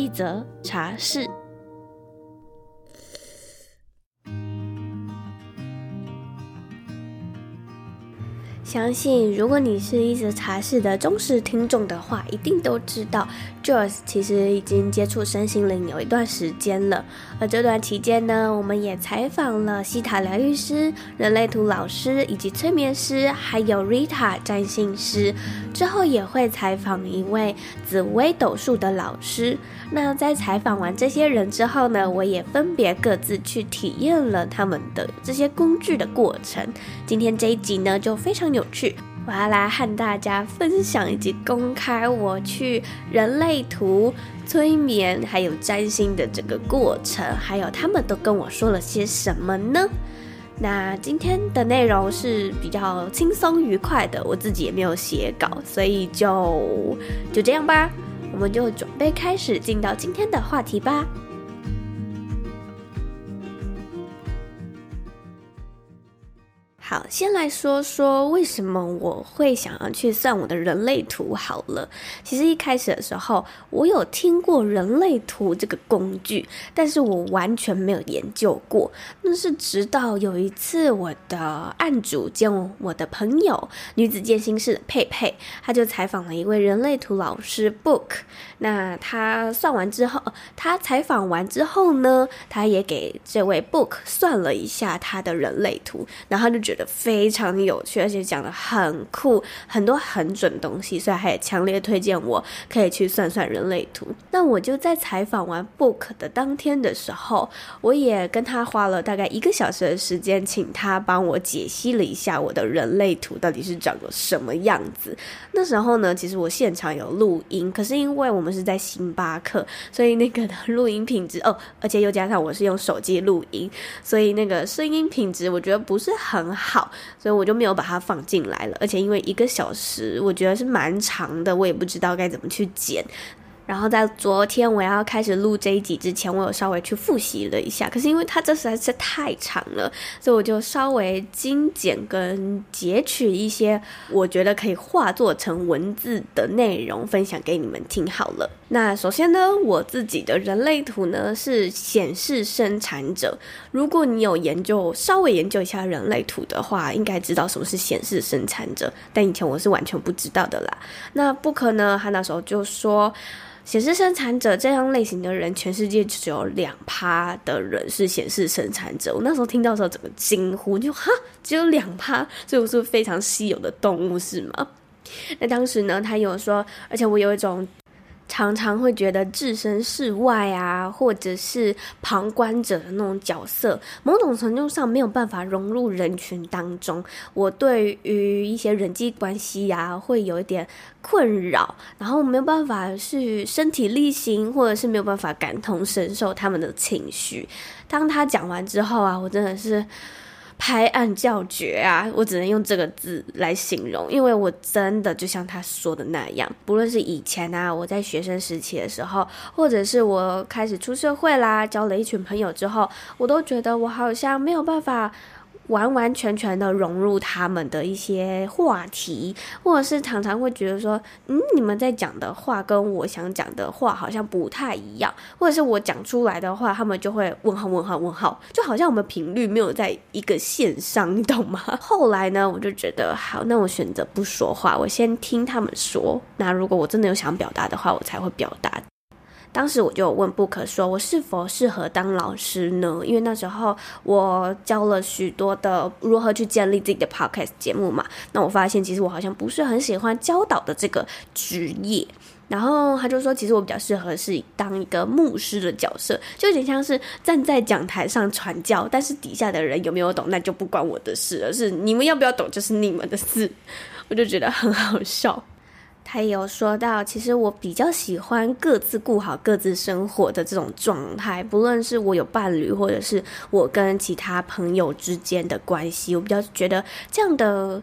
一则茶室。相信如果你是一则茶室的忠实听众的话，一定都知道，Joyce 其实已经接触身心灵有一段时间了。而这段期间呢，我们也采访了西塔疗愈师、人类图老师以及催眠师，还有 Rita 占星师。之后也会采访一位紫薇斗数的老师。那在采访完这些人之后呢，我也分别各自去体验了他们的这些工具的过程。今天这一集呢，就非常有趣，我要来和大家分享以及公开我去人类图催眠还有占星的整个过程，还有他们都跟我说了些什么呢？那今天的内容是比较轻松愉快的，我自己也没有写稿，所以就就这样吧。我们就准备开始进到今天的话题吧。好，先来说说为什么我会想要去算我的人类图好了。其实一开始的时候，我有听过人类图这个工具，但是我完全没有研究过。那是直到有一次，我的案主兼我的朋友女子健心室的佩佩，他就采访了一位人类图老师 Book。那他算完之后，他采访完之后呢，他也给这位 Book 算了一下他的人类图，然后他就觉得。非常有趣，而且讲得很酷，很多很准东西，所以他也强烈推荐我可以去算算人类图。那我就在采访完 Book 的当天的时候，我也跟他花了大概一个小时的时间，请他帮我解析了一下我的人类图到底是长个什么样子。那时候呢，其实我现场有录音，可是因为我们是在星巴克，所以那个的录音品质 哦，而且又加上我是用手机录音，所以那个声音品质我觉得不是很好。好，所以我就没有把它放进来了。而且因为一个小时，我觉得是蛮长的，我也不知道该怎么去剪。然后在昨天我要开始录这一集之前，我有稍微去复习了一下。可是因为它这实在是太长了，所以我就稍微精简跟截取一些我觉得可以化作成文字的内容分享给你们听好了。那首先呢，我自己的人类图呢是显示生产者。如果你有研究，稍微研究一下人类图的话，应该知道什么是显示生产者。但以前我是完全不知道的啦。那布克呢，他那时候就说。显示生产者这样类型的人，全世界只有两趴的人是显示生产者。我那时候听到的时候，整个惊呼，就哈，只有两趴，所以我是非常稀有的动物，是吗？那当时呢，他有说，而且我有一种。常常会觉得置身事外啊，或者是旁观者的那种角色，某种程度上没有办法融入人群当中。我对于一些人际关系呀，会有一点困扰，然后没有办法去身体力行，或者是没有办法感同身受他们的情绪。当他讲完之后啊，我真的是。拍案叫绝啊！我只能用这个字来形容，因为我真的就像他说的那样，不论是以前啊，我在学生时期的时候，或者是我开始出社会啦，交了一群朋友之后，我都觉得我好像没有办法。完完全全的融入他们的一些话题，或者是常常会觉得说，嗯，你们在讲的话跟我想讲的话好像不太一样，或者是我讲出来的话，他们就会问号问号问号，就好像我们频率没有在一个线上，你懂吗？后来呢，我就觉得好，那我选择不说话，我先听他们说。那如果我真的有想表达的话，我才会表达。当时我就问 Book 说，我是否适合当老师呢？因为那时候我教了许多的如何去建立自己的 Podcast 节目嘛。那我发现其实我好像不是很喜欢教导的这个职业。然后他就说，其实我比较适合是当一个牧师的角色，就有点像是站在讲台上传教，但是底下的人有没有懂，那就不关我的事，而是你们要不要懂，就是你们的事。我就觉得很好笑。他也有说到，其实我比较喜欢各自顾好各自生活的这种状态，不论是我有伴侣，或者是我跟其他朋友之间的关系，我比较觉得这样的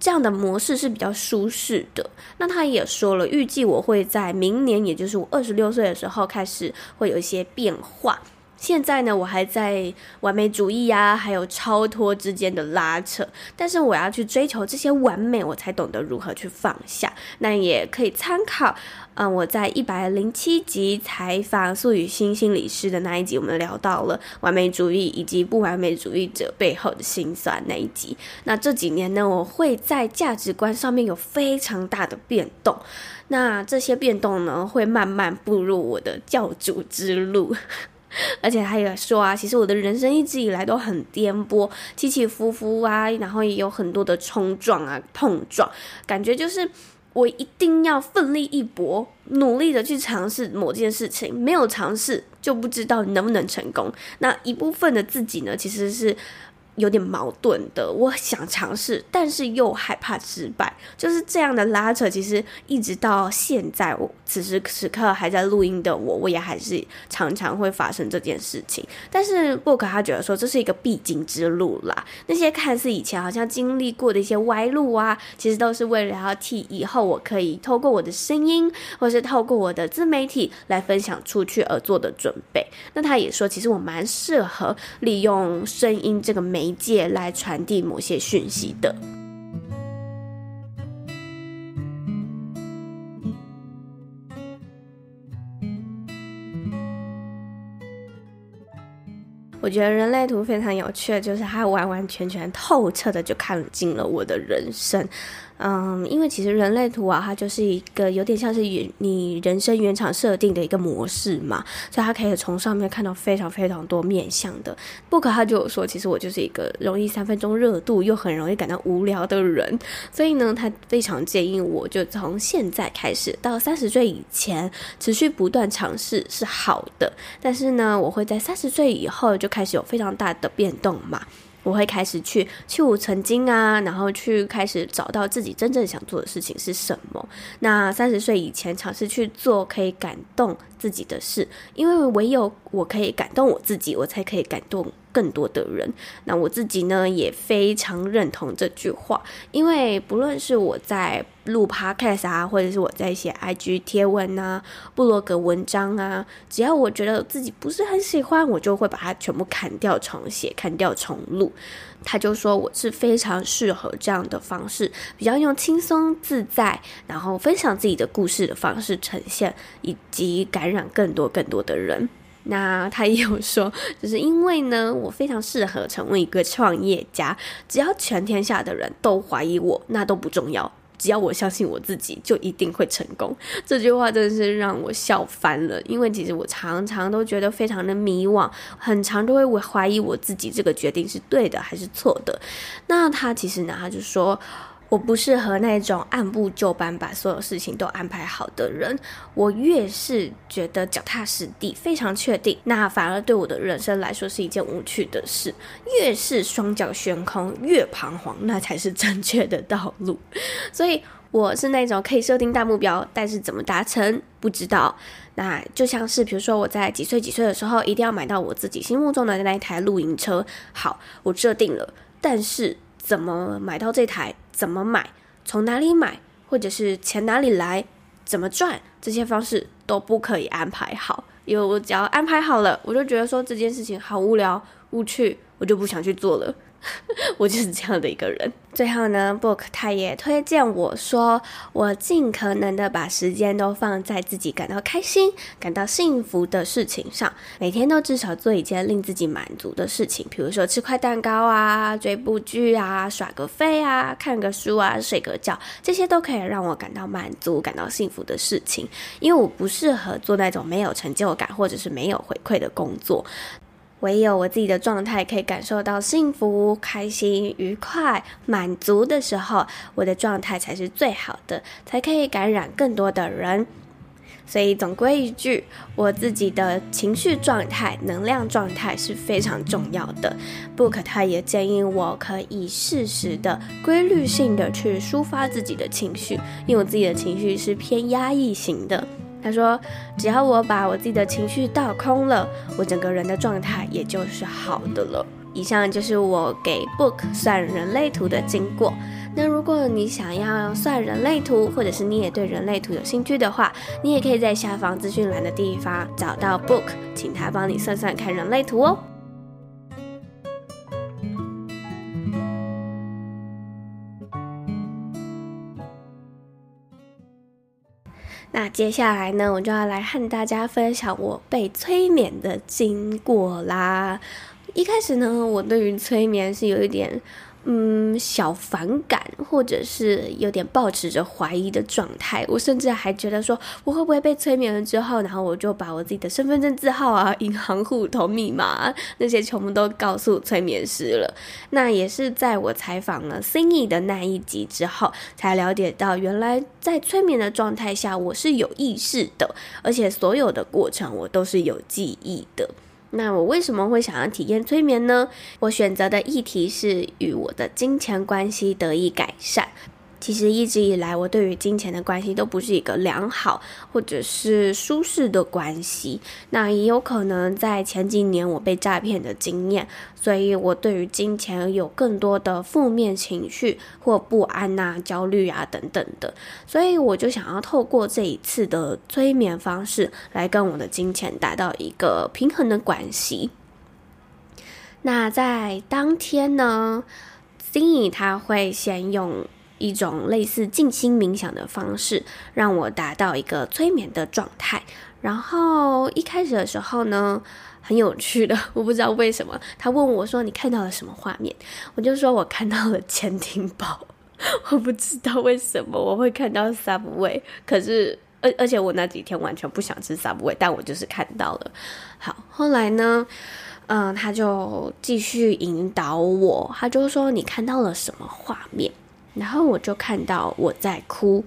这样的模式是比较舒适的。那他也说了，预计我会在明年，也就是我二十六岁的时候开始会有一些变化。现在呢，我还在完美主义呀、啊，还有超脱之间的拉扯。但是我要去追求这些完美，我才懂得如何去放下。那也可以参考，嗯，我在一百零七集采访苏予昕心理师的那一集，我们聊到了完美主义以及不完美主义者背后的辛酸那一集。那这几年呢，我会在价值观上面有非常大的变动。那这些变动呢，会慢慢步入我的教主之路。而且他也说啊，其实我的人生一直以来都很颠簸，起起伏伏啊，然后也有很多的冲撞啊、碰撞，感觉就是我一定要奋力一搏，努力的去尝试某件事情，没有尝试就不知道能不能成功。那一部分的自己呢，其实是。有点矛盾的，我想尝试，但是又害怕失败，就是这样的拉扯。其实一直到现在，我此时此刻还在录音的我，我也还是常常会发生这件事情。但是 Book 他觉得说这是一个必经之路啦，那些看似以前好像经历过的一些歪路啊，其实都是为了要替以后我可以透过我的声音，或是透过我的自媒体来分享出去而做的准备。那他也说，其实我蛮适合利用声音这个媒。媒介来传递某些讯息的。我觉得人类图非常有趣，就是它完完全全透彻的就看尽了我的人生。嗯，因为其实人类图啊，它就是一个有点像是你人生原厂设定的一个模式嘛，所以它可以从上面看到非常非常多面向的。Book 他就说，其实我就是一个容易三分钟热度又很容易感到无聊的人，所以呢，他非常建议我就从现在开始到三十岁以前持续不断尝试是好的，但是呢，我会在三十岁以后就开始有非常大的变动嘛。我会开始去去我曾经啊，然后去开始找到自己真正想做的事情是什么。那三十岁以前尝试去做可以感动自己的事，因为唯有我可以感动我自己，我才可以感动更多的人。那我自己呢，也非常认同这句话，因为不论是我在录 podcast 啊，或者是我在写 IG 贴文啊、部落格文章啊，只要我觉得自己不是很喜欢，我就会把它全部砍掉重写，砍掉重录。他就说我是非常适合这样的方式，比较用轻松自在，然后分享自己的故事的方式呈现，以及感染更多更多的人。那他也有说，就是因为呢，我非常适合成为一个创业家，只要全天下的人都怀疑我，那都不重要。只要我相信我自己，就一定会成功。这句话真的是让我笑翻了，因为其实我常常都觉得非常的迷惘，很常都会怀疑我自己这个决定是对的还是错的。那他其实呢，他就说。我不适合那种按部就班把所有事情都安排好的人。我越是觉得脚踏实地、非常确定，那反而对我的人生来说是一件无趣的事。越是双脚悬空、越彷徨，那才是正确的道路。所以我是那种可以设定大目标，但是怎么达成不知道。那就像是比如说我在几岁几岁的时候，一定要买到我自己心目中的那一台露营车。好，我设定了，但是怎么买到这台？怎么买？从哪里买？或者是钱哪里来？怎么赚？这些方式都不可以安排好，因为我只要安排好了，我就觉得说这件事情好无聊、无趣，我就不想去做了。我就是这样的一个人。最后呢，Book 他也推荐我说，我尽可能的把时间都放在自己感到开心、感到幸福的事情上，每天都至少做一件令自己满足的事情，比如说吃块蛋糕啊、追部剧啊、耍个废啊、看个书啊、睡个觉，这些都可以让我感到满足、感到幸福的事情。因为我不适合做那种没有成就感或者是没有回馈的工作。唯有我自己的状态可以感受到幸福、开心、愉快、满足的时候，我的状态才是最好的，才可以感染更多的人。所以总归一句，我自己的情绪状态、能量状态是非常重要的。Book 他也建议我可以适时的、规律性的去抒发自己的情绪，因为我自己的情绪是偏压抑型的。他说，只要我把我自己的情绪倒空了，我整个人的状态也就是好的了。以上就是我给 Book 算人类图的经过。那如果你想要算人类图，或者是你也对人类图有兴趣的话，你也可以在下方资讯栏的地方找到 Book，请他帮你算算看人类图哦。那接下来呢，我就要来和大家分享我被催眠的经过啦。一开始呢，我对于催眠是有一点。嗯，小反感，或者是有点抱持着怀疑的状态。我甚至还觉得说，我会不会被催眠了之后，然后我就把我自己的身份证字号啊、银行户头密码啊，那些全部都告诉催眠师了。那也是在我采访了 Cindy 的那一集之后，才了解到，原来在催眠的状态下，我是有意识的，而且所有的过程我都是有记忆的。那我为什么会想要体验催眠呢？我选择的议题是与我的金钱关系得以改善。其实一直以来，我对于金钱的关系都不是一个良好或者是舒适的关系。那也有可能在前几年我被诈骗的经验，所以我对于金钱有更多的负面情绪或不安啊、焦虑啊等等的。所以我就想要透过这一次的催眠方式来跟我的金钱达到一个平衡的关系。那在当天呢，心怡他会先用。一种类似静心冥想的方式，让我达到一个催眠的状态。然后一开始的时候呢，很有趣的，我不知道为什么，他问我说：“你看到了什么画面？”我就说：“我看到了潜艇堡。”我不知道为什么我会看到 Subway，可是而而且我那几天完全不想吃 Subway，但我就是看到了。好，后来呢，嗯，他就继续引导我，他就说：“你看到了什么画面？”然后我就看到我在哭，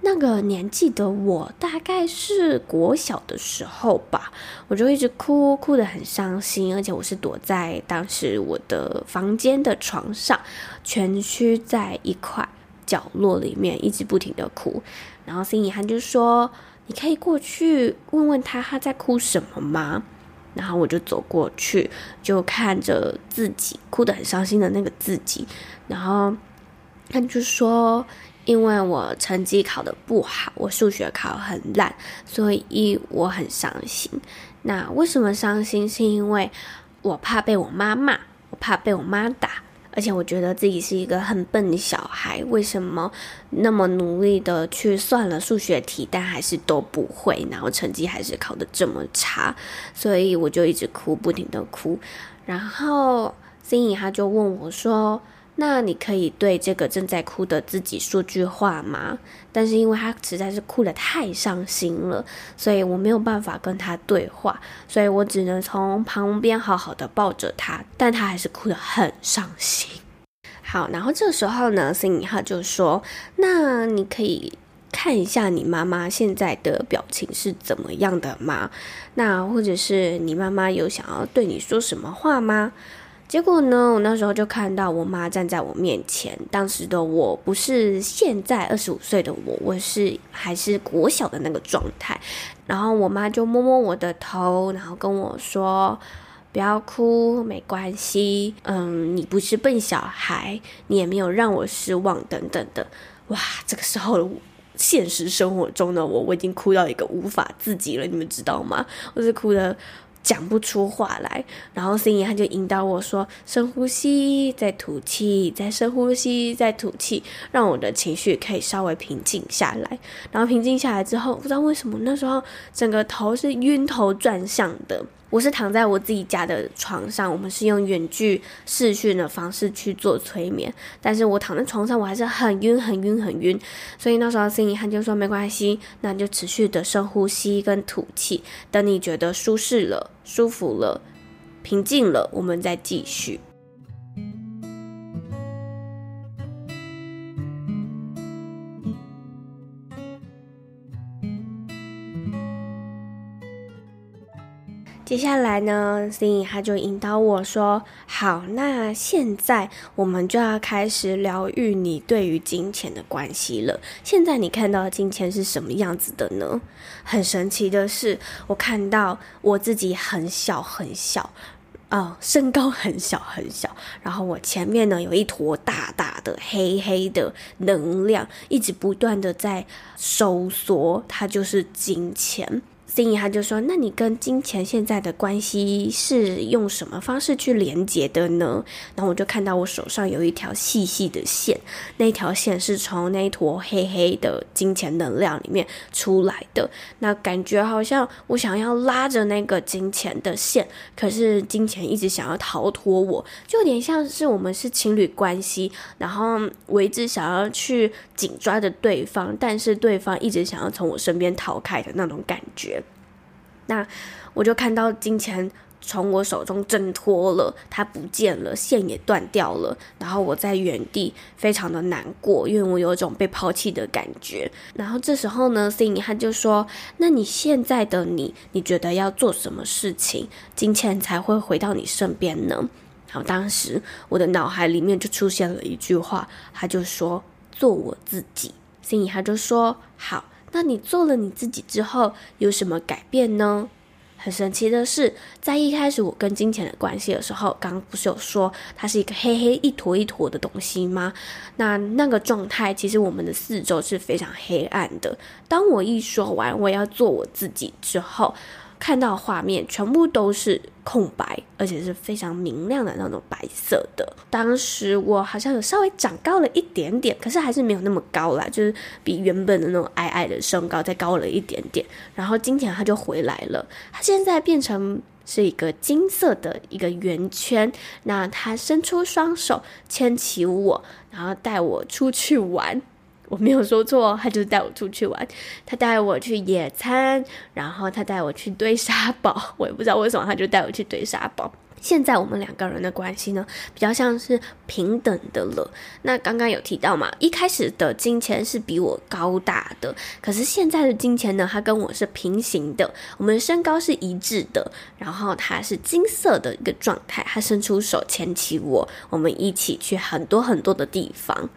那个年纪的我大概是国小的时候吧，我就一直哭，哭得很伤心，而且我是躲在当时我的房间的床上，蜷曲在一块角落里面，一直不停地哭。然后心怡涵就说：“你可以过去问问他，他在哭什么吗？”然后我就走过去，就看着自己哭得很伤心的那个自己，然后。他就说，因为我成绩考得不好，我数学考很烂，所以我很伤心。那为什么伤心？是因为我怕被我妈骂，我怕被我妈打，而且我觉得自己是一个很笨的小孩。为什么那么努力的去算了数学题，但还是都不会，然后成绩还是考得这么差？所以我就一直哭，不停的哭。然后心怡他就问我说。那你可以对这个正在哭的自己说句话吗？但是因为他实在是哭得太伤心了，所以我没有办法跟他对话，所以我只能从旁边好好的抱着他，但他还是哭得很伤心。好，然后这时候呢，森尼哈就说：“那你可以看一下你妈妈现在的表情是怎么样的吗？那或者是你妈妈有想要对你说什么话吗？”结果呢，我那时候就看到我妈站在我面前。当时的我不是现在二十五岁的我，我是还是国小的那个状态。然后我妈就摸摸我的头，然后跟我说：“不要哭，没关系。嗯，你不是笨小孩，你也没有让我失望，等等的。”哇，这个时候现实生活中的我，我已经哭到一个无法自己了，你们知道吗？我是哭的。讲不出话来，然后心怡他就引导我说：“深呼吸，再吐气，再深呼吸，再吐气，让我的情绪可以稍微平静下来。”然后平静下来之后，不知道为什么那时候整个头是晕头转向的。我是躺在我自己家的床上，我们是用远距视讯的方式去做催眠，但是我躺在床上，我还是很晕、很晕、很晕。所以那时候心理他就说：“没关系，那就持续的深呼吸跟吐气，等你觉得舒适了、舒服了、平静了，我们再继续。”接下来呢，心怡他就引导我说：“好，那现在我们就要开始疗愈你对于金钱的关系了。现在你看到的金钱是什么样子的呢？很神奇的是，我看到我自己很小很小，哦，身高很小很小，然后我前面呢有一坨大大的黑黑的能量，一直不断的在收缩，它就是金钱。”心怡他就说：“那你跟金钱现在的关系是用什么方式去连接的呢？”然后我就看到我手上有一条细细的线，那条线是从那一坨黑黑的金钱能量里面出来的。那感觉好像我想要拉着那个金钱的线，可是金钱一直想要逃脱我，就有点像是我们是情侣关系，然后我一直想要去紧抓着对方，但是对方一直想要从我身边逃开的那种感觉。那我就看到金钱从我手中挣脱了，它不见了，线也断掉了。然后我在原地非常的难过，因为我有一种被抛弃的感觉。然后这时候呢，Cindy 他就说：“那你现在的你，你觉得要做什么事情，金钱才会回到你身边呢？”然后，当时我的脑海里面就出现了一句话，他就说：“做我自己。”Cindy 他就说：“好。”那你做了你自己之后有什么改变呢？很神奇的是，在一开始我跟金钱的关系的时候，刚刚不是有说它是一个黑黑一坨一坨的东西吗？那那个状态其实我们的四周是非常黑暗的。当我一说完我要做我自己之后，看到画面全部都是空白，而且是非常明亮的那种白色的。当时我好像有稍微长高了一点点，可是还是没有那么高啦，就是比原本的那种矮矮的身高再高了一点点。然后金钱它就回来了，它现在变成是一个金色的一个圆圈。那它伸出双手牵起我，然后带我出去玩。我没有说错，他就是带我出去玩，他带我去野餐，然后他带我去堆沙堡，我也不知道为什么他就带我去堆沙堡。现在我们两个人的关系呢，比较像是平等的了。那刚刚有提到嘛，一开始的金钱是比我高大的，可是现在的金钱呢，它跟我是平行的，我们的身高是一致的，然后它是金色的一个状态，他伸出手牵起我，我们一起去很多很多的地方。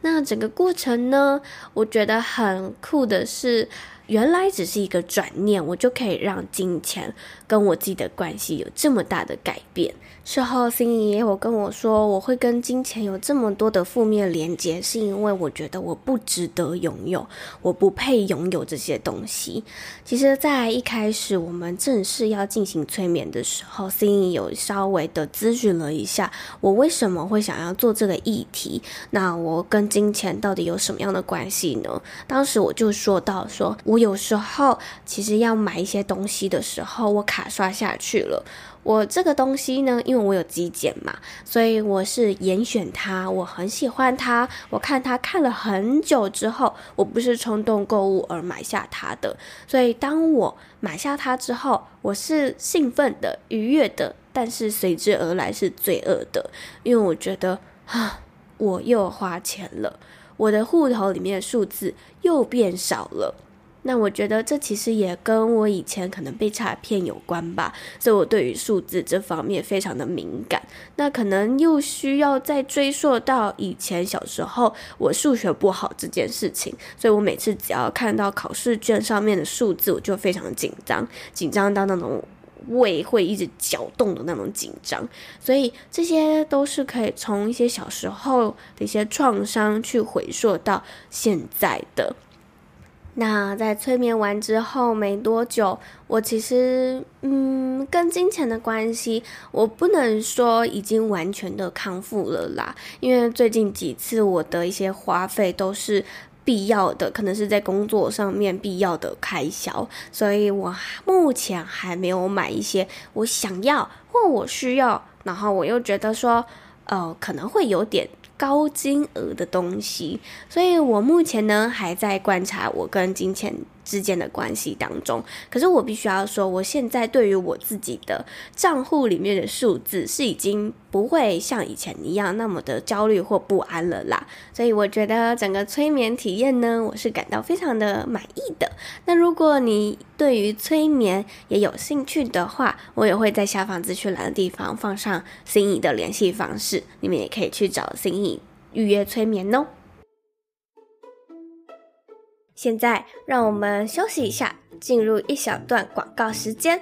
那整个过程呢，我觉得很酷的是，原来只是一个转念，我就可以让金钱跟我自己的关系有这么大的改变。事后，心仪也有跟我说，我会跟金钱有这么多的负面连接，是因为我觉得我不值得拥有，我不配拥有这些东西。其实，在一开始我们正式要进行催眠的时候，心仪有稍微的咨询了一下，我为什么会想要做这个议题。那我跟金钱到底有什么样的关系呢？当时我就说到，说我有时候其实要买一些东西的时候，我卡刷下去了。我这个东西呢，因为我有极简嘛，所以我是严选它，我很喜欢它，我看它看了很久之后，我不是冲动购物而买下它的，所以当我买下它之后，我是兴奋的、愉悦的，但是随之而来是罪恶的，因为我觉得啊，我又花钱了，我的户头里面的数字又变少了。那我觉得这其实也跟我以前可能被诈骗有关吧，所以我对于数字这方面非常的敏感。那可能又需要再追溯到以前小时候我数学不好这件事情，所以我每次只要看到考试卷上面的数字，我就非常紧张，紧张到那种胃会一直搅动的那种紧张。所以这些都是可以从一些小时候的一些创伤去回溯到现在的。那在催眠完之后没多久，我其实嗯，跟金钱的关系，我不能说已经完全的康复了啦，因为最近几次我的一些花费都是必要的，可能是在工作上面必要的开销，所以我目前还没有买一些我想要或我需要，然后我又觉得说，呃，可能会有点。高金额的东西，所以我目前呢还在观察我跟金钱之间的关系当中。可是我必须要说，我现在对于我自己的账户里面的数字是已经不会像以前一样那么的焦虑或不安了啦。所以我觉得整个催眠体验呢，我是感到非常的满意的。那如果你对于催眠也有兴趣的话，我也会在下方资讯栏的地方放上心仪的联系方式，你们也可以去找心仪预约催眠哦。现在让我们休息一下，进入一小段广告时间。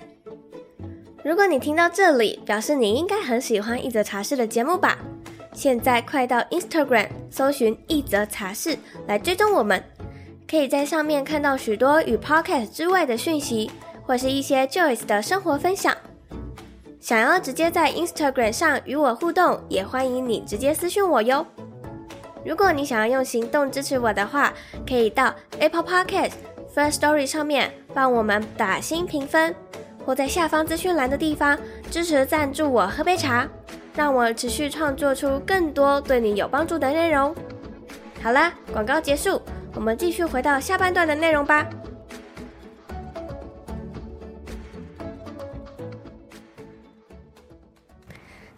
如果你听到这里，表示你应该很喜欢一则茶室的节目吧？现在快到 Instagram 搜寻一则茶室来追踪我们，可以在上面看到许多与 Podcast 之外的讯息，或是一些 Joyce 的生活分享。想要直接在 Instagram 上与我互动，也欢迎你直接私讯我哟。如果你想要用行动支持我的话，可以到 Apple Podcast First Story 上面帮我们打新评分，或在下方资讯栏的地方支持赞助我喝杯茶，让我持续创作出更多对你有帮助的内容。好啦，广告结束，我们继续回到下半段的内容吧。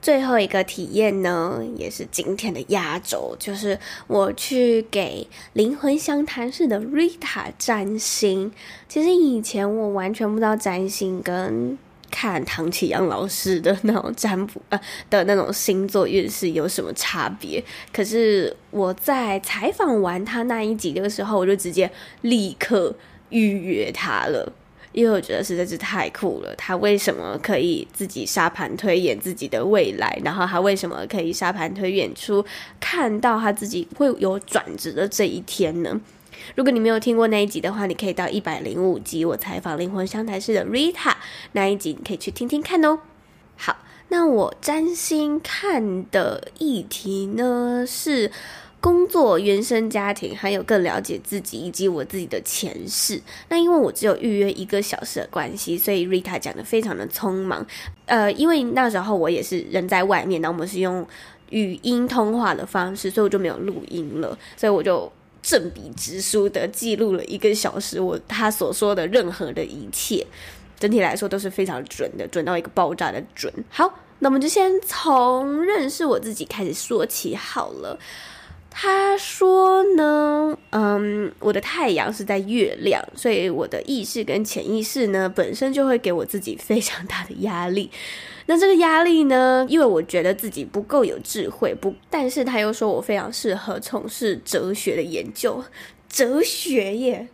最后一个体验呢，也是今天的压轴，就是我去给灵魂相谈室的 Rita 占星。其实以前我完全不知道占星跟看唐启阳老师的那种占卜呃的那种星座运势有什么差别。可是我在采访完他那一集的时候，我就直接立刻预约他了。因为我觉得实在是太酷了，他为什么可以自己沙盘推演自己的未来？然后他为什么可以沙盘推演出看到他自己会有转职的这一天呢？如果你没有听过那一集的话，你可以到一百零五集我采访灵魂相谈室的 Rita 那一集，你可以去听听看哦。好，那我占星看的议题呢是。工作、原生家庭，还有更了解自己以及我自己的前世。那因为我只有预约一个小时的关系，所以 Rita 讲得非常的匆忙。呃，因为那时候我也是人在外面，那我们是用语音通话的方式，所以我就没有录音了。所以我就正笔直书的记录了一个小时，我他所说的任何的一切，整体来说都是非常准的，准到一个爆炸的准。好，那我们就先从认识我自己开始说起好了。他说呢，嗯，我的太阳是在月亮，所以我的意识跟潜意识呢，本身就会给我自己非常大的压力。那这个压力呢，因为我觉得自己不够有智慧，不，但是他又说我非常适合从事哲学的研究，哲学耶。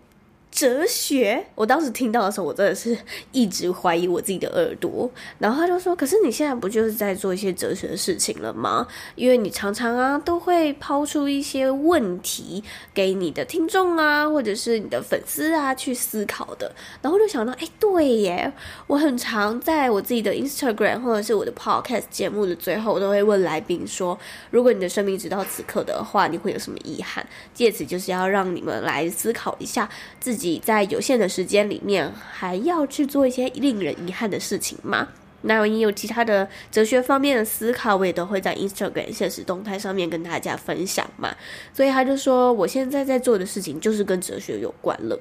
哲学，我当时听到的时候，我真的是一直怀疑我自己的耳朵。然后他就说：“可是你现在不就是在做一些哲学的事情了吗？因为你常常啊都会抛出一些问题给你的听众啊，或者是你的粉丝啊去思考的。”然后就想到，哎，对耶，我很常在我自己的 Instagram 或者是我的 Podcast 节目的最后，都会问来宾说：“如果你的生命直到此刻的话，你会有什么遗憾？”借此就是要让你们来思考一下自己。己在有限的时间里面，还要去做一些令人遗憾的事情吗？那我也有其他的哲学方面的思考，我也都会在 Instagram 现实动态上面跟大家分享嘛。所以他就说，我现在在做的事情就是跟哲学有关了。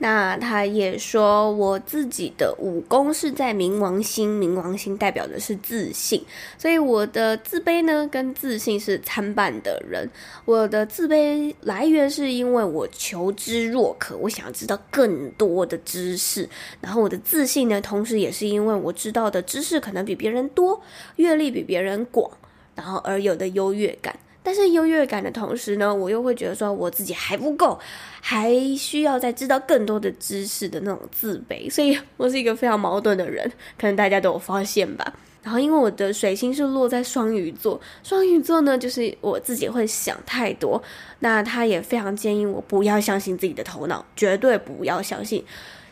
那他也说，我自己的武功是在冥王星，冥王星代表的是自信，所以我的自卑呢跟自信是参半的人。我的自卑来源是因为我求知若渴，我想要知道更多的知识，然后我的自信呢，同时也是因为我知道的知识可能比别人多，阅历比别人广，然后而有的优越感。但是优越感的同时呢，我又会觉得说我自己还不够，还需要再知道更多的知识的那种自卑，所以我是一个非常矛盾的人，可能大家都有发现吧。然后因为我的水星是落在双鱼座，双鱼座呢就是我自己会想太多，那他也非常建议我不要相信自己的头脑，绝对不要相信。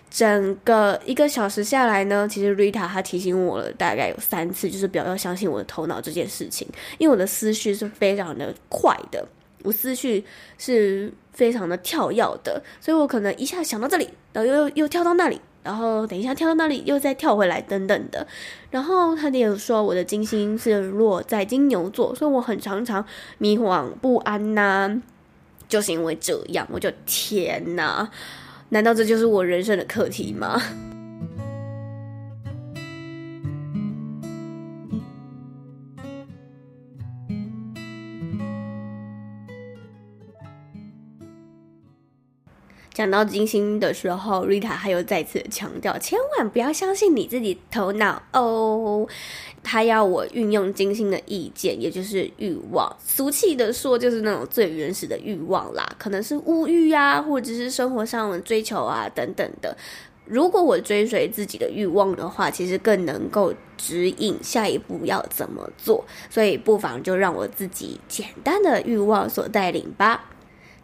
整个一个小时下来呢，其实 Rita 她提醒我了大概有三次，就是不要要相信我的头脑这件事情，因为我的思绪是非常的快的，我思绪是非常的跳跃的，所以我可能一下想到这里，然后又又跳到那里，然后等一下跳到那里又再跳回来等等的。然后他也有说我的金星是落在金牛座，所以我很常常迷惘不安呐、就是因为这样，我就天呐。难道这就是我人生的课题吗？讲到金星的时候，Rita 还有再次强调，千万不要相信你自己头脑哦。他要我运用金星的意见，也就是欲望，俗气的说，就是那种最原始的欲望啦，可能是物欲啊，或者是生活上的追求啊等等的。如果我追随自己的欲望的话，其实更能够指引下一步要怎么做。所以不妨就让我自己简单的欲望所带领吧。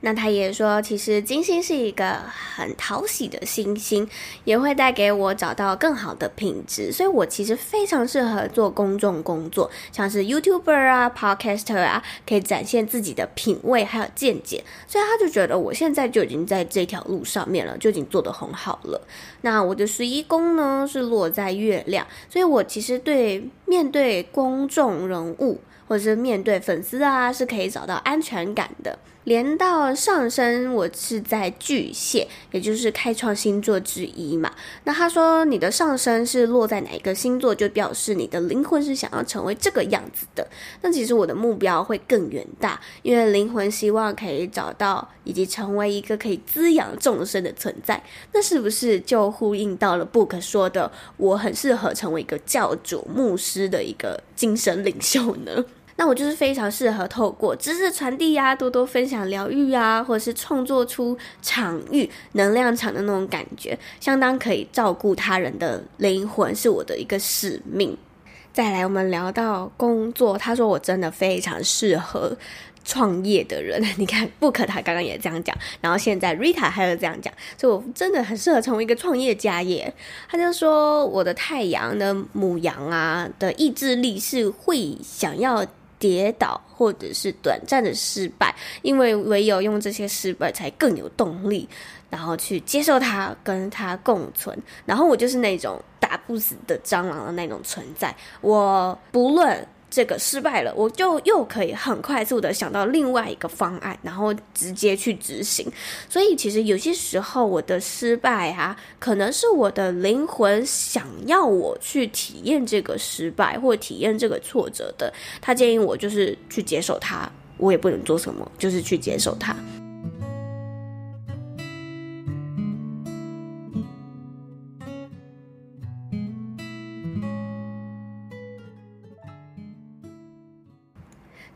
那他也说，其实金星是一个很讨喜的星星，也会带给我找到更好的品质，所以我其实非常适合做公众工作，像是 YouTuber 啊、Podcaster 啊，可以展现自己的品味还有见解。所以他就觉得我现在就已经在这条路上面了，就已经做得很好了。那我的十一宫呢是落在月亮，所以我其实对面对公众人物或者是面对粉丝啊，是可以找到安全感的。连到上升，我是在巨蟹，也就是开创星座之一嘛。那他说你的上升是落在哪一个星座，就表示你的灵魂是想要成为这个样子的。那其实我的目标会更远大，因为灵魂希望可以找到以及成为一个可以滋养众生的存在。那是不是就呼应到了 Book 说的，我很适合成为一个教主、牧师的一个精神领袖呢？那我就是非常适合透过知识传递呀，多多分享疗愈啊，或者是创作出场域能量场的那种感觉，相当可以照顾他人的灵魂，是我的一个使命。再来，我们聊到工作，他说我真的非常适合创业的人。你看布克他刚刚也这样讲，然后现在 Rita 还有这样讲，所以我真的很适合成为一个创业家耶。他就说我的太阳的母羊啊的意志力是会想要。跌倒或者是短暂的失败，因为唯有用这些失败才更有动力，然后去接受它，跟它共存。然后我就是那种打不死的蟑螂的那种存在，我不论。这个失败了，我就又可以很快速的想到另外一个方案，然后直接去执行。所以其实有些时候我的失败啊，可能是我的灵魂想要我去体验这个失败或体验这个挫折的。他建议我就是去接受它，我也不能做什么，就是去接受它。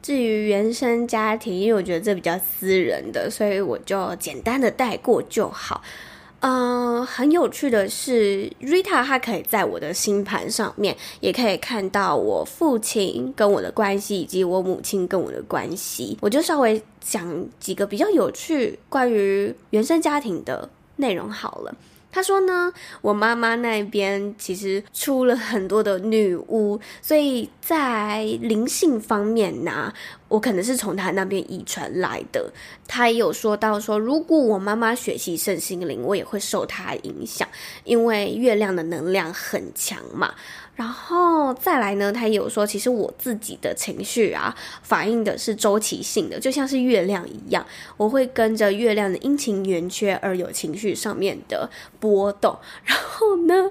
至于原生家庭，因为我觉得这比较私人的，所以我就简单的带过就好。嗯、很有趣的是，Rita 她可以在我的星盘上面，也可以看到我父亲跟我的关系，以及我母亲跟我的关系。我就稍微讲几个比较有趣关于原生家庭的内容好了。他说呢，我妈妈那边其实出了很多的女巫，所以在灵性方面呢、我可能是从她那边遗传来的。他也有说到说，如果我妈妈学习圣心灵，我也会受她影响，因为月亮的能量很强嘛。然后再来呢，他也有说，其实我自己的情绪啊，反映的是周期性的，就像是月亮一样，我会跟着月亮的阴晴圆缺而有情绪上面的波动。然后呢，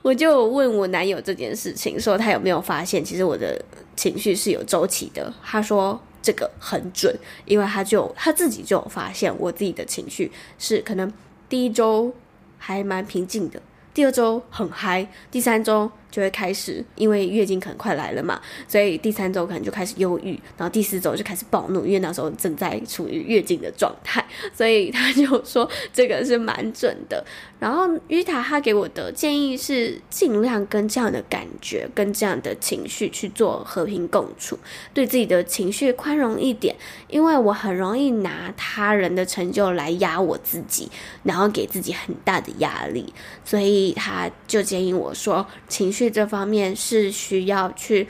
我就问我男友这件事情，说他有没有发现，其实我的情绪是有周期的。他说这个很准，因为他就他自己就有发现，我自己的情绪是可能第一周还蛮平静的，第二周很嗨，第三周。就会开始，因为月经可能快来了嘛，所以第三周可能就开始忧郁，然后第四周就开始暴怒，因为那时候正在处于月经的状态，所以他就说这个是蛮准的。然后于塔他给我的建议是，尽量跟这样的感觉、跟这样的情绪去做和平共处，对自己的情绪宽容一点，因为我很容易拿他人的成就来压我自己，然后给自己很大的压力，所以他就建议我说情绪。去这方面是需要去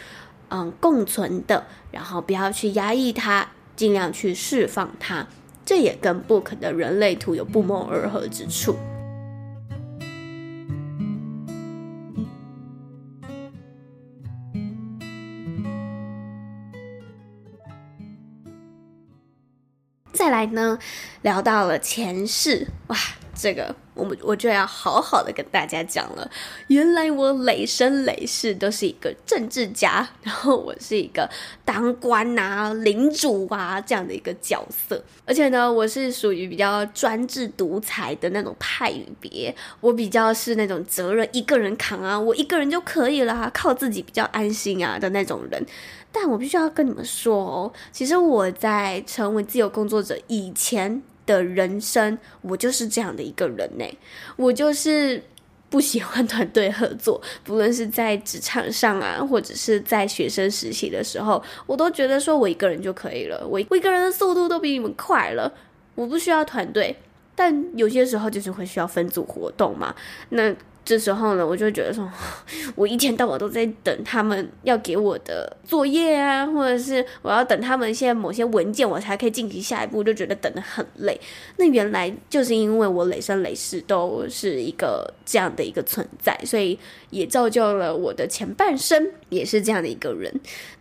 嗯共存的，然后不要去压抑它，尽量去释放它。这也跟 Book 的人类图有不谋而合之处。再来呢，聊到了前世，哇！这个我们我就要好好的跟大家讲了。原来我累生累世都是一个政治家，然后我是一个当官啊、领主啊这样的一个角色。而且呢，我是属于比较专制独裁的那种派别。我比较是那种责任一个人扛啊，我一个人就可以了，靠自己比较安心啊的那种人。但我必须要跟你们说哦，其实我在成为自由工作者以前的人生，我就是这样的一个人呢。我就是不喜欢团队合作，不论是在职场上啊，或者是在学生实习的时候，我都觉得说我一个人就可以了，我我一个人的速度都比你们快了，我不需要团队。但有些时候就是会需要分组活动嘛，那。这时候呢，我就觉得说，我一天到晚都在等他们要给我的作业啊，或者是我要等他们现在某些文件，我才可以进行下一步，就觉得等得很累。那原来就是因为我累生累世都是一个这样的一个存在，所以也造就了我的前半生也是这样的一个人。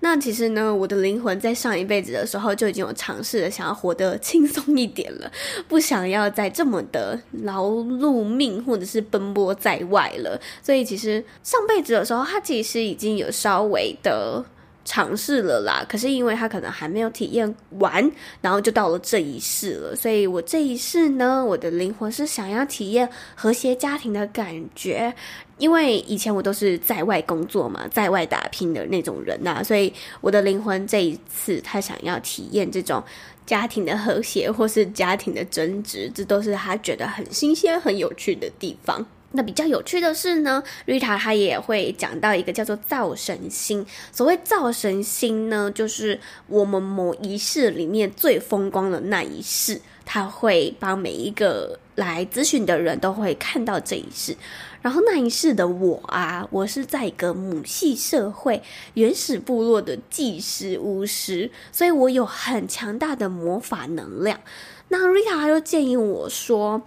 那其实呢，我的灵魂在上一辈子的时候就已经有尝试着想要活得轻松一点了，不想要再这么的劳碌命，或者是奔波在外。了，所以其实上辈子的时候，他其实已经有稍微的尝试了啦。可是因为他可能还没有体验完，然后就到了这一世了。所以我这一世呢，我的灵魂是想要体验和谐家庭的感觉。因为以前我都是在外工作嘛，在外打拼的那种人呐，所以我的灵魂这一次他想要体验这种家庭的和谐，或是家庭的争执，这都是他觉得很新鲜、很有趣的地方。那比较有趣的是呢，Rita 她也会讲到一个叫做造神星。所谓造神星呢，就是我们某一世里面最风光的那一世，他会帮每一个来咨询的人都会看到这一世。然后那一世的我啊，我是在一个母系社会、原始部落的祭师巫师，所以我有很强大的魔法能量。那 Rita 她就建议我说。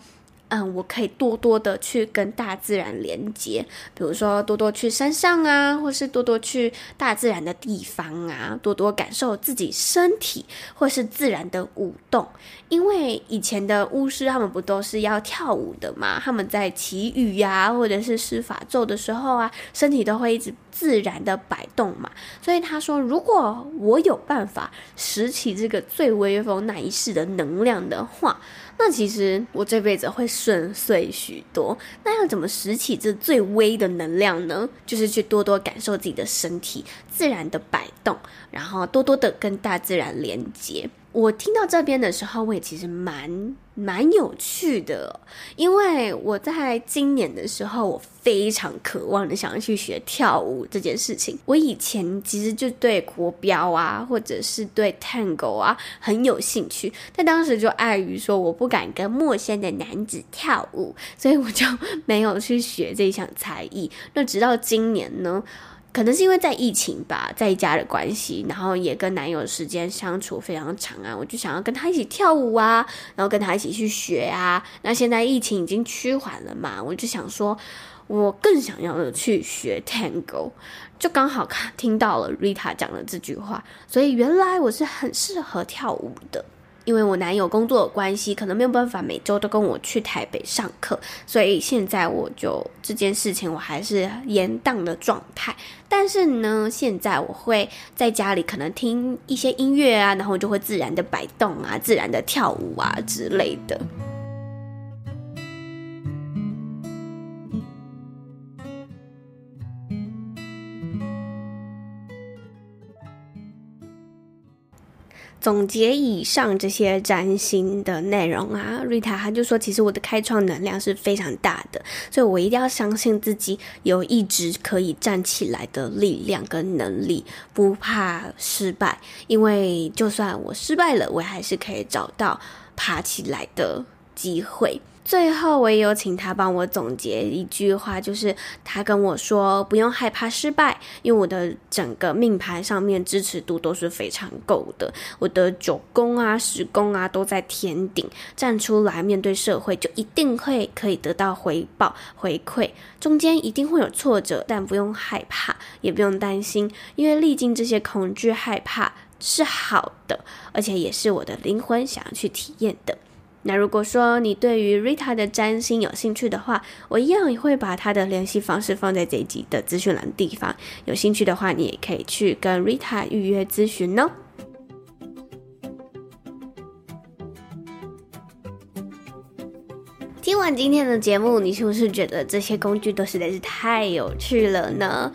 嗯，我可以多多的去跟大自然连接，比如说多多去山上啊，或是多多去大自然的地方啊，多多感受自己身体或是自然的舞动。因为以前的巫师他们不都是要跳舞的嘛？他们在祈雨呀，或者是施法咒的时候啊，身体都会一直自然的摆动嘛。所以他说，如果我有办法拾起这个最威风那一世的能量的话。那其实我这辈子会顺遂许多。那要怎么拾起这最微的能量呢？就是去多多感受自己的身体自然的摆动，然后多多的跟大自然连接。我听到这边的时候，我也其实蛮蛮有趣的，因为我在今年的时候，我非常渴望的想要去学跳舞这件事情。我以前其实就对国标啊，或者是对 Tango 啊很有兴趣，但当时就碍于说我不敢跟陌生的男子跳舞，所以我就没有去学这项才艺。那直到今年呢，可能是因为在疫情吧，在家的关系，然后也跟男友时间相处非常长啊，我就想要跟他一起跳舞啊，然后跟他一起去学啊。那现在疫情已经趋缓了嘛，我就想说，我更想要的去学 Tango，就刚好看听到了 Rita 讲的这句话，所以原来我是很适合跳舞的。因为我男友工作的关系，可能没有办法每周都跟我去台北上课，所以现在我就这件事情我还是延宕的状态。但是呢，现在我会在家里可能听一些音乐啊，然后就会自然的摆动啊，自然的跳舞啊之类的。总结以上这些占星的内容啊，瑞塔他就说，其实我的开创能量是非常大的，所以我一定要相信自己有一直可以站起来的力量跟能力，不怕失败，因为就算我失败了，我还是可以找到爬起来的机会。最后，我也有请他帮我总结一句话，就是他跟我说不用害怕失败，因为我的整个命盘上面支持度都是非常够的，我的九宫啊、十宫啊都在天顶，站出来面对社会就一定会可以得到回报回馈，中间一定会有挫折，但不用害怕，也不用担心，因为历经这些恐惧害怕是好的，而且也是我的灵魂想要去体验的。那如果说你对于 Rita 的占星有兴趣的话，我一样也会把她的联系方式放在这一集的资讯栏地方。有兴趣的话，你也可以去跟 Rita 预约咨询哦。完今天的节目，你是不是觉得这些工具都实在是太有趣了呢？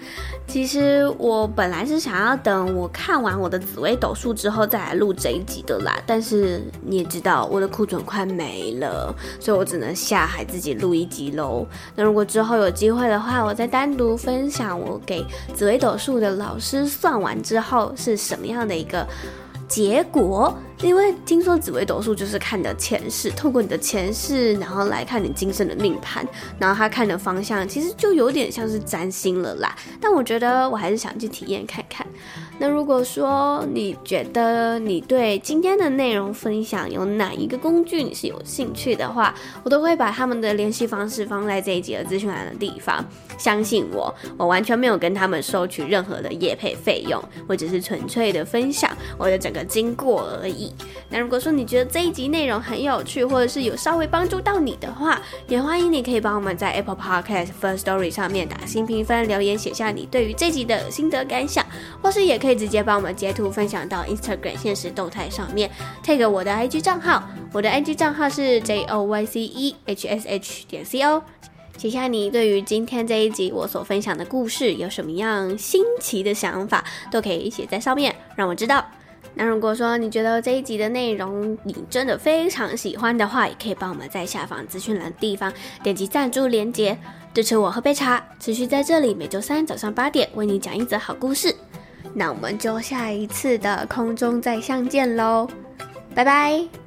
其实我本来是想要等我看完我的紫薇斗数之后再来录这一集的啦，但是你也知道我的库存快没了，所以我只能下海自己录一集喽。那如果之后有机会的话，我再单独分享我给紫薇斗数的老师算完之后是什么样的一个结果。因为听说紫微斗数就是看你的前世，透过你的前世，然后来看你今生的命盘，然后他看的方向其实就有点像是占星了啦。但我觉得我还是想去体验看看。那如果说你觉得你对今天的内容分享有哪一个工具你是有兴趣的话，我都会把他们的联系方式放在这一集的资讯栏的地方。相信我，我完全没有跟他们收取任何的业配费用，我只是纯粹的分享我的整个经过而已。那如果说你觉得这一集内容很有趣，或者是有稍微帮助到你的话，也欢迎你可以帮我们在 Apple Podcast First Story 上面打新评分，留言写下你对于这集的心得感想，或是也可以直接帮我们截图分享到 Instagram 现实动态上面，tag 我的 IG 账号，我的 IG 账号是 J O Y C E H S H 点 C O，写下你对于今天这一集我所分享的故事有什么样新奇的想法，都可以写在上面，让我知道。那如果说你觉得这一集的内容你真的非常喜欢的话，也可以帮我们在下方资讯栏地方点击赞助连接，支持我喝杯茶，持续在这里每周三早上八点为你讲一则好故事。那我们就下一次的空中再相见喽，拜拜。